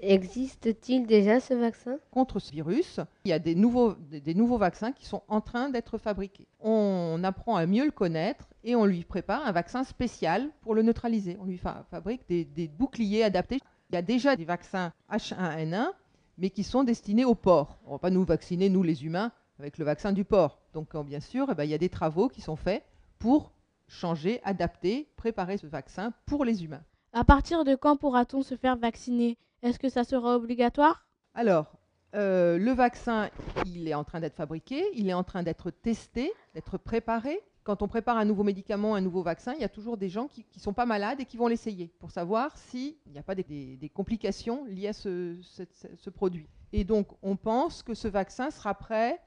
Speaker 9: Existe-t-il déjà ce vaccin?
Speaker 10: Contre ce virus, il y a des nouveaux, des, nouveaux vaccins qui sont en train d'être fabriqués. On apprend à mieux le connaître et on lui prépare un vaccin spécial pour le neutraliser. On lui fabrique des, des boucliers adaptés. Il y a déjà des vaccins H1N1 mais qui sont destinés au porc. On ne va pas nous vacciner, nous les humains, avec le vaccin du porc. Donc euh, bien sûr, eh ben, il y a des travaux qui sont faits pour changer, adapter, préparer ce vaccin pour les humains.
Speaker 11: À partir de quand pourra-t-on se faire vacciner? Est-ce que ça sera obligatoire?
Speaker 10: Alors, euh, le vaccin, il est en train d'être fabriqué, il est en train d'être testé, d'être préparé. quand on prépare un nouveau médicament, un nouveau vaccin, il y a toujours des gens qui ne sont pas malades et qui vont l'essayer pour savoir s'il n'y a pas des, complications liées à ce, produit. Et donc, on pense que ce vaccin sera prêt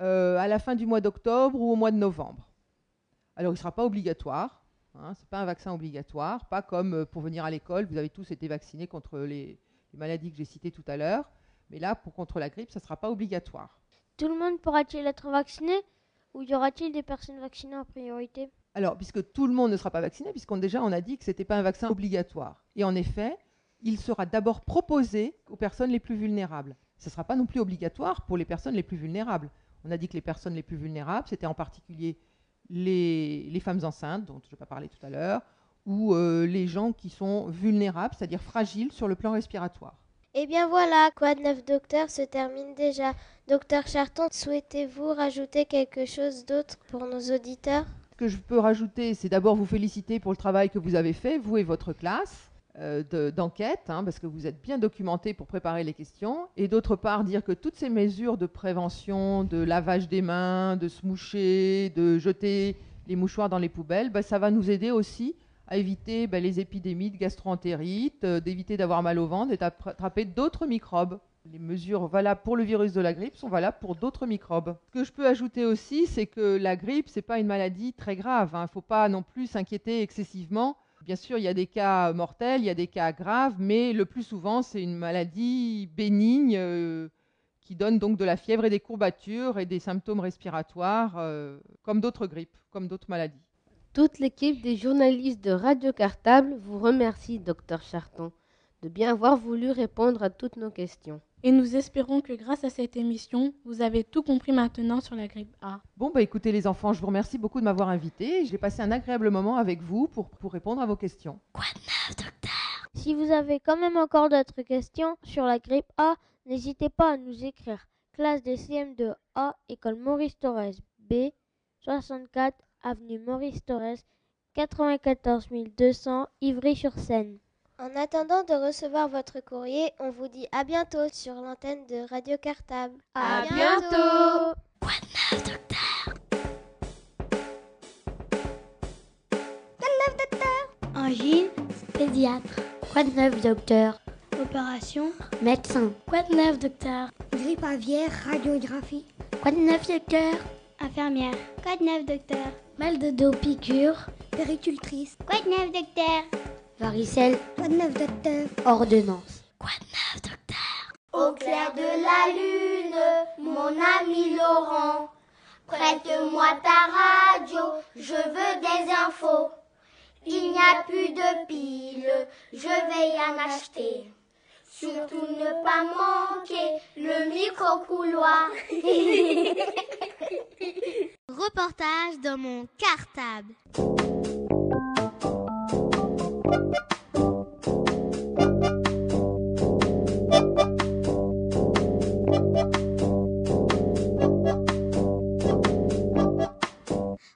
Speaker 10: euh, à la fin du mois d'octobre ou au mois de novembre. Alors, il ne sera pas obligatoire. Hein, ce n'est pas un vaccin obligatoire, pas comme euh, pour venir à l'école, vous avez tous été vaccinés contre les, les maladies que j'ai citées tout à l'heure. Mais là, pour contre la grippe, ça ne sera pas obligatoire.
Speaker 7: Tout le monde pourra-t-il être vacciné ou y aura-t-il des personnes vaccinées en priorité?
Speaker 10: Alors, puisque tout le monde ne sera pas vacciné, puisqu'on déjà on a dit que ce n'était pas un vaccin obligatoire. Et en effet, il sera d'abord proposé aux personnes les plus vulnérables. Ce ne sera pas non plus obligatoire pour les personnes les plus vulnérables. On a dit que les personnes les plus vulnérables, c'était en particulier les, femmes enceintes, dont je vais pas parler tout à l'heure, ou euh, les gens qui sont vulnérables, c'est-à-dire fragiles sur le plan respiratoire.
Speaker 5: Eh bien voilà, Quoi de neuf docteur se termine déjà. Docteur Charton, souhaitez-vous rajouter quelque chose d'autre pour nos auditeurs?
Speaker 10: Ce que je peux rajouter, c'est d'abord vous féliciter pour le travail que vous avez fait, vous et votre classe. Euh, d'enquête, hein, parce que vous êtes bien documenté pour préparer les questions, et d'autre part dire que toutes ces mesures de prévention, de lavage des mains, de se moucher, de jeter les mouchoirs dans les poubelles, bah, ça va nous aider aussi à éviter ben, les épidémies de gastroentérite, euh, d'éviter d'avoir mal au ventre et d'attraper d'autres microbes. Les mesures valables pour le virus de la grippe sont valables pour d'autres microbes. Ce que je peux ajouter aussi, c'est que la grippe, ce n'est pas une maladie très grave. Il hein. ne faut pas non plus s'inquiéter excessivement. Bien sûr, il y a des cas mortels, il y a des cas graves, mais le plus souvent, c'est une maladie bénigne euh, qui donne donc de la fièvre et des courbatures et des symptômes respiratoires, euh, comme d'autres grippes, comme d'autres maladies.
Speaker 9: Toute l'équipe des journalistes de Radio Cartable vous remercie, docteur Charton, de bien avoir voulu répondre à toutes nos questions.
Speaker 11: Et nous espérons que grâce à cette émission, vous avez tout compris maintenant sur la grippe A.
Speaker 10: Bon, bah écoutez les enfants, je vous remercie beaucoup de m'avoir invité. J'ai passé un agréable moment avec vous pour, pour répondre à vos questions.
Speaker 1: Quoi de neuf, docteur?
Speaker 7: Si vous avez quand même encore d'autres questions sur la grippe A, n'hésitez pas à nous écrire. Classe des CM2A, École Maurice Torres B, 64 avenue Maurice Torres, 94 200 Ivry-sur-Seine.
Speaker 5: En attendant de recevoir votre courrier, on vous dit à bientôt sur l'antenne de Radio Cartable.
Speaker 1: À, bientôt.
Speaker 4: Quoi de neuf, docteur
Speaker 1: Quoi de neuf, docteur?
Speaker 4: Angine, pédiatre. Quoi de neuf, docteur?
Speaker 5: Opération,
Speaker 4: médecin.
Speaker 1: Quoi de neuf, docteur?
Speaker 5: Grippe aviaire, radiographie.
Speaker 4: Quoi de neuf, docteur?
Speaker 5: Infirmière. Quoi de neuf, docteur?
Speaker 4: Mal de dos, piqûre.
Speaker 5: Péricultrice.
Speaker 1: Quoi de neuf, docteur?
Speaker 4: Varicelle.
Speaker 5: Quoi de neuf, docteur?
Speaker 4: Ordonnance.
Speaker 1: Quoi de neuf, docteur? Au clair de la lune, mon ami Laurent, prête-moi ta radio, je veux des infos. Il n'y a plus de piles, je vais y en acheter. Surtout ne pas manquer le micro-couloir.
Speaker 5: Reportage dans mon cartable.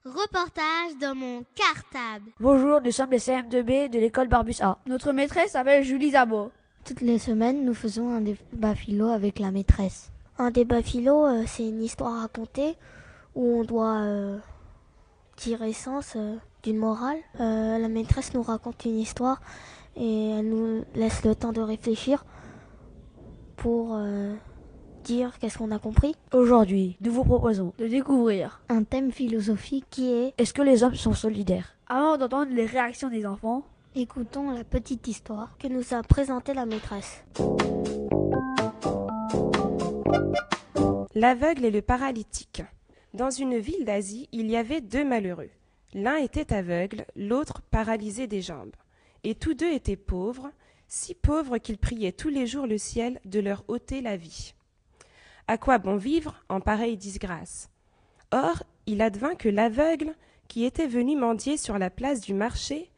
Speaker 5: Reportage dans mon cartable.
Speaker 12: Bonjour, nous sommes les CM2B de l'école Barbus A. Notre maîtresse s'appelle Julie Zabo.
Speaker 13: Toutes les semaines, nous faisons un débat philo avec la maîtresse. Un débat philo, euh, c'est une histoire à raconter où on doit euh, tirer sens euh, d'une morale. la maîtresse nous raconte une histoire et elle nous laisse le temps de réfléchir pour dire qu'est-ce qu'on a compris.
Speaker 12: Aujourd'hui, nous vous proposons de découvrir
Speaker 13: un thème philosophique qui est
Speaker 12: Est-ce que les hommes sont solidaires? Avant d'entendre les réactions des enfants,
Speaker 13: écoutons la petite histoire que nous a présentée la maîtresse.
Speaker 14: L'aveugle et le paralytique. Dans une ville d'Asie, il y avait deux malheureux. L'un était aveugle, l'autre paralysé des jambes. Et tous deux étaient pauvres, si pauvres qu'ils priaient tous les jours le ciel de leur ôter la vie. À quoi bon vivre en pareille disgrâce? Or, il advint que l'aveugle, qui était venu mendier sur la place du marché,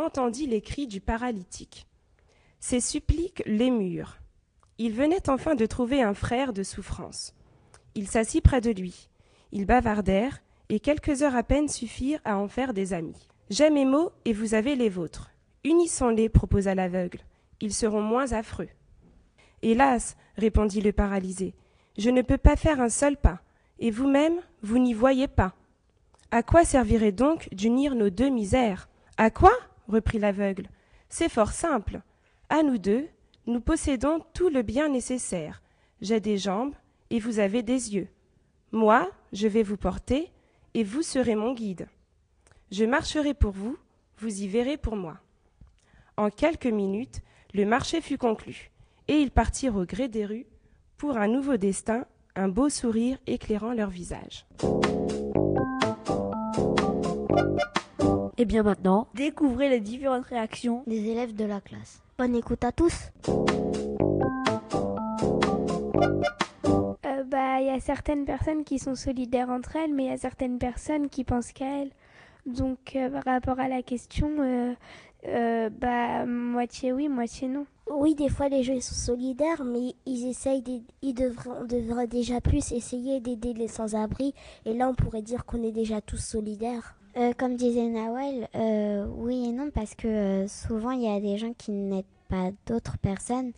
Speaker 14: entendit les cris du paralytique. Ses suppliques l'émurent. Il venait enfin de trouver un frère de souffrance. Il s'assit près de lui. Ils bavardèrent, et quelques heures à peine suffirent à en faire des amis. J'ai mes mots et vous avez les vôtres. Unissons-les, proposa l'aveugle. Ils seront moins affreux. Hélas, répondit le paralysé, je ne peux pas faire un seul pas, et vous-même, vous n'y voyez pas. À quoi servirait donc d'unir nos deux misères? À quoi? Reprit l'aveugle. C'est fort simple. À nous deux, nous possédons tout le bien nécessaire. J'ai des jambes et vous avez des yeux. Moi, je vais vous porter et vous serez mon guide. Je marcherai pour vous, vous y verrez pour moi. En quelques minutes, le marché fut conclu, et ils partirent au gré des rues pour un nouveau destin, un beau sourire éclairant leur visage.
Speaker 12: Et bien maintenant, découvrez les différentes réactions
Speaker 13: des élèves de la classe. Bonne écoute à tous.
Speaker 15: Euh, bah, il y a certaines personnes qui sont solidaires entre elles, mais il y a certaines personnes qui pensent qu'à elles. Donc, euh, par rapport à la question, euh, euh, bah, moitié oui, moitié non.
Speaker 2: Oui, des fois les gens sont solidaires, mais ils essayent, ils devraient, on devrait déjà plus essayer d'aider les sans-abri. Et là, on pourrait dire qu'on est déjà tous solidaires.
Speaker 13: Euh, comme disait Nawel, euh, oui et non, parce que euh, souvent il y a des gens qui n'aident pas d'autres personnes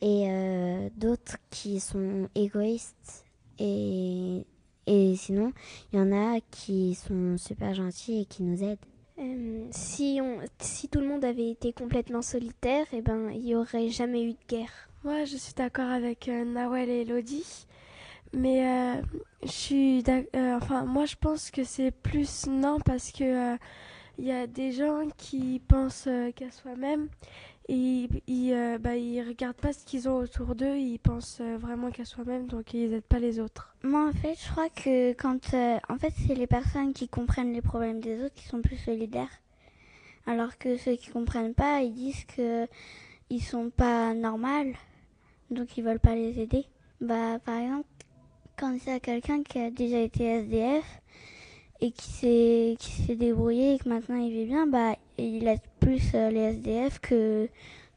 Speaker 13: et euh, d'autres qui sont égoïstes et, et sinon il y en a qui sont super gentils et qui nous aident.
Speaker 15: Euh, si, on, si tout le monde avait été complètement solitaire, eh ben, il n'y aurait jamais eu de guerre. Moi, je suis d'accord avec euh, Nawel et Elodie. Mais euh, je suis euh, enfin moi je pense que c'est plus non parce que il y a des gens qui pensent qu'à soi-même et ils bah, ils regardent pas ce qu'ils ont autour d'eux, ils pensent vraiment qu'à soi-même donc ils aident pas les autres.
Speaker 2: Moi en fait, je crois que quand en fait, c'est les personnes qui comprennent les problèmes des autres qui sont plus solidaires. Alors que ceux qui comprennent pas, ils disent que ils sont pas normaux donc ils veulent pas les aider. Bah par exemple quand c'est quelqu'un qui a déjà été SDF et qui s'est qui s'est débrouillé et que maintenant il vit bien, bah il aide plus les SDF que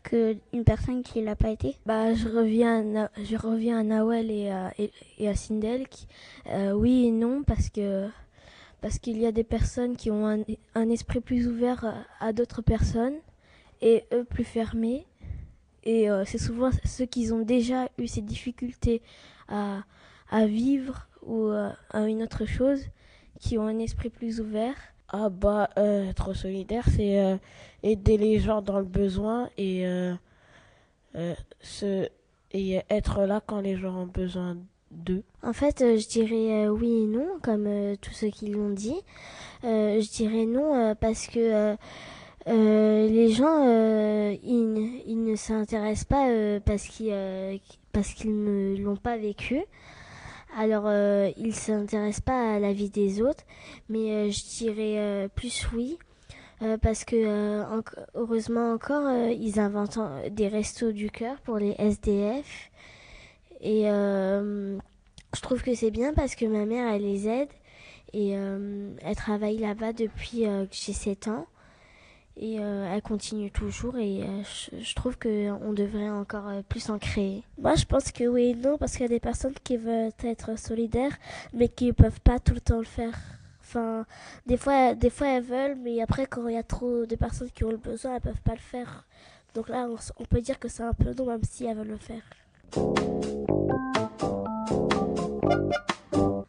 Speaker 2: que une personne qui l'a pas été.
Speaker 16: Bah je reviens à, je reviens à Nawel et à, et, à Sindel. Qui, euh, oui et non parce que parce qu'il y a des personnes qui ont un, esprit plus ouvert à, à d'autres personnes et eux plus fermés. Et euh, c'est souvent ceux qui ont déjà eu ces difficultés à à vivre ou à une autre chose, qui ont un esprit plus ouvert.
Speaker 17: Ah bah, euh, être solidaire, c'est euh, aider les gens dans le besoin et, euh, se, et être là quand les gens ont besoin d'eux.
Speaker 13: En fait, je dirais oui et non, comme tous ceux qui l'ont dit. je dirais non parce que les gens, ils, ils, ne s'intéressent pas parce qu'ils parce qu'ils ne l'ont pas vécu. Alors, euh, ils ne s'intéressent pas à la vie des autres, mais euh, je dirais euh, plus oui, parce que en heureusement encore, ils inventent des restos du cœur pour les SDF. Et je trouve que c'est bien parce que ma mère, elle les aide et elle travaille là-bas depuis que j'ai 7 ans et euh, elle continue toujours et euh, je, je, trouve qu'on devrait encore euh, plus en créer.
Speaker 18: Moi je pense que oui et non parce qu'il y a des personnes qui veulent être solidaires mais qui ne peuvent pas tout le temps le faire. Enfin, des fois, des fois elles veulent mais après quand il y a trop de personnes qui ont le besoin elles peuvent pas le faire. Donc là on, peut dire que c'est un peu non même si elles veulent le faire.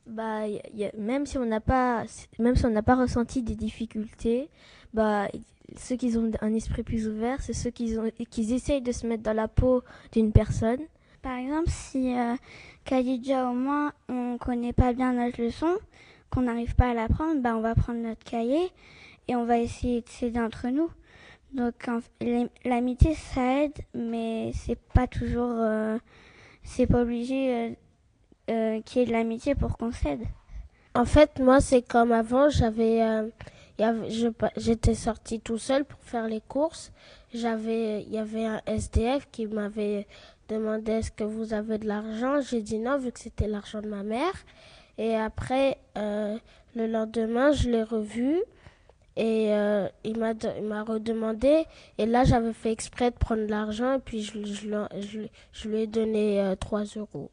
Speaker 16: Bah, même si on n'a pas, même si on n'a pas ressenti des difficultés, bah ceux qui ont un esprit plus ouvert, c'est ceux qui, ont, qui essayent de se mettre dans la peau d'une personne.
Speaker 2: Par exemple, si euh, Khadija au moins on connaît pas bien notre leçon, qu'on n'arrive pas à l'apprendre, bah on va prendre notre cahier et on va essayer de s'aider entre nous. Donc l'amitié ça aide, mais c'est pas toujours, euh, c'est pas obligé euh, euh, qu'il y ait de l'amitié pour qu'on s'aide.
Speaker 17: En fait, moi c'est comme avant, j'avais j'étais sortie tout seul pour faire les courses. J'avais, il y avait un SDF qui m'avait demandé est-ce que vous avez de l'argent. J'ai dit non vu que c'était l'argent de ma mère. Et après, euh, le lendemain, je l'ai revu et euh, il m'a il m'a redemandé. Et là, j'avais fait exprès de prendre l'argent et puis je, je, je, je, lui ai donné euh, 3 euros.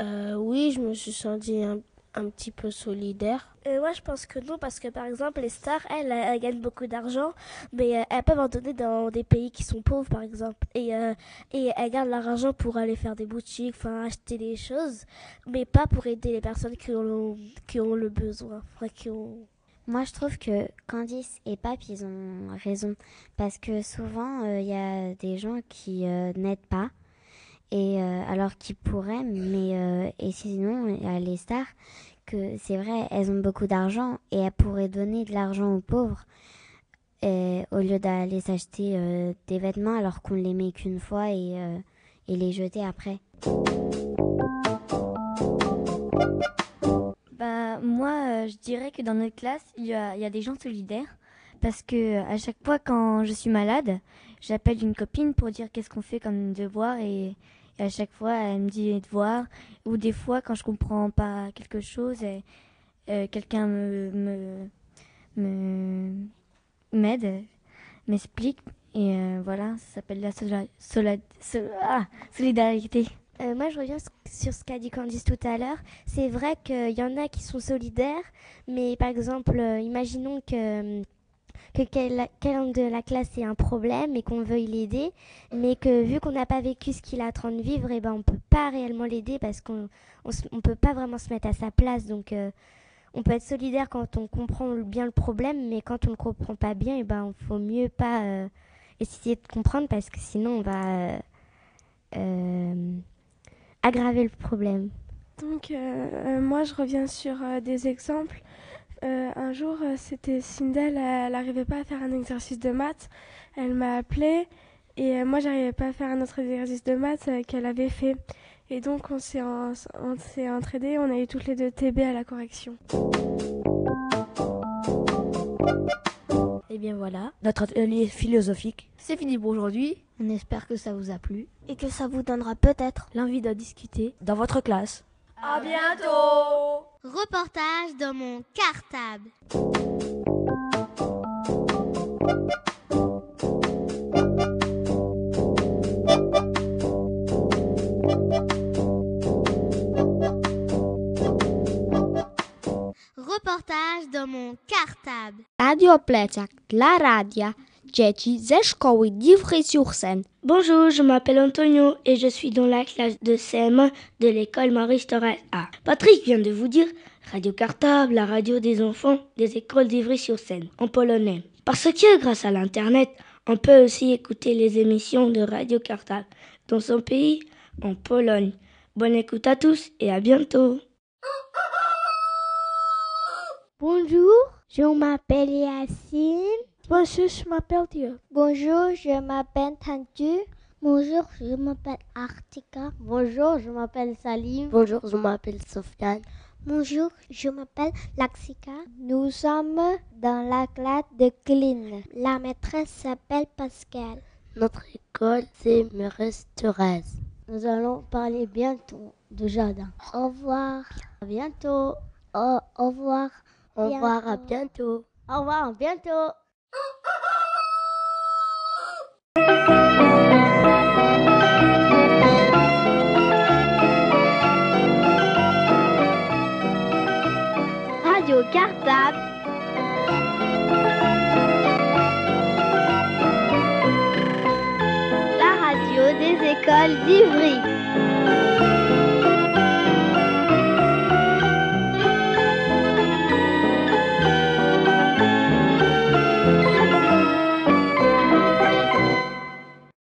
Speaker 17: Euh, oui, je me suis sentie un un petit peu solidaire
Speaker 18: euh, Moi, je pense que non, parce que par exemple, les stars, elles, elles gagnent beaucoup d'argent, mais euh, elles peuvent en donner dans des pays qui sont pauvres, par exemple. Et, euh, et elles gardent leur argent pour aller faire des boutiques, enfin, acheter des choses, mais pas pour aider les personnes qui ont, qui ont le besoin, enfin, qui ont,
Speaker 13: Moi, je trouve que Candice et Pape, ils ont raison. Parce que souvent, il y a des gens qui n'aident pas. Et alors qu'ils pourraient, mais et sinon, il y a les stars que c'est vrai, elles ont beaucoup d'argent et elles pourraient donner de l'argent aux pauvres au lieu d'aller s'acheter des vêtements alors qu'on les met qu'une fois et, les jeter après.
Speaker 19: Bah, moi, euh, je dirais que dans notre classe, il y a, il y a des gens solidaires. Parce que à chaque fois, quand je suis malade, j'appelle une copine pour dire qu'est-ce qu'on fait comme devoir. Et, à chaque fois, elle me dit devoir. Ou des fois, quand je comprends pas quelque chose, euh, quelqu'un me, m'aide, m'explique. Et euh, voilà, ça s'appelle la ah, solidarité.
Speaker 20: Euh, moi, je reviens sur ce qu'a dit Candice tout à l'heure. C'est vrai qu'il y en a qui sont solidaires, mais par exemple, imaginons que que quelqu'un de la classe ait un problème et qu'on veuille l'aider, mais que vu qu'on n'a pas vécu ce qu'il a en train de vivre, et eh ben on peut pas réellement l'aider parce qu'on on, peut pas vraiment se mettre à sa place. Donc euh, on peut être solidaire quand on comprend bien le problème, mais quand on ne comprend pas bien, et eh ben faut mieux pas essayer de comprendre parce que sinon on va aggraver le problème.
Speaker 15: Donc euh, euh, moi je reviens sur euh, des exemples. Un jour c'était Sindel, elle n'arrivait pas à faire un exercice de maths. Elle m'a appelé et moi j'arrivais pas à faire un autre exercice de maths qu'elle avait fait. Et donc on s'est, on s'est entraînés, on a eu toutes les deux TB à la correction.
Speaker 16: Et eh bien voilà, notre atelier philosophique, c'est fini pour aujourd'hui.
Speaker 21: On espère que ça vous a plu
Speaker 20: et que ça vous donnera peut-être
Speaker 16: l'envie de discuter dans votre classe.
Speaker 22: À bientôt
Speaker 23: Reportage dans mon cartable. Reportage dans mon cartable.
Speaker 4: Radio Plecak la radio dzieci ze szkoły d'Ivry-sur-Seine.
Speaker 24: Bonjour, je m'appelle Antonio et je suis dans la classe de CM1 de l'école Maurice Torres A. Patrick vient de vous dire Radio Cartable, la radio des enfants des écoles d'Ivry-sur-Seine en polonais. Parce que grâce à l'internet, on peut aussi écouter les émissions de Radio Cartable dans son pays, en Pologne. Bonne écoute à tous et à bientôt.
Speaker 13: Bonjour, je m'appelle Yacine.
Speaker 25: Bonjour, je m'appelle Dieu.
Speaker 13: Bonjour, je m'appelle Tantu.
Speaker 26: Bonjour, je m'appelle Artika.
Speaker 27: Bonjour, je m'appelle Salim.
Speaker 28: Bonjour, je m'appelle Sofiane.
Speaker 29: Bonjour, je m'appelle Laxika.
Speaker 13: Nous sommes dans la classe de Clean.
Speaker 29: La maîtresse s'appelle Pascal.
Speaker 28: Notre école, c'est Maurice Thérèse.
Speaker 27: Nous allons parler bientôt de jardin.
Speaker 29: Au revoir.
Speaker 27: À bientôt.
Speaker 29: Au, au revoir.
Speaker 28: Au revoir, à bientôt.
Speaker 27: Au revoir, à bientôt.
Speaker 23: Radio Cartable. La radio des écoles d'Ivry.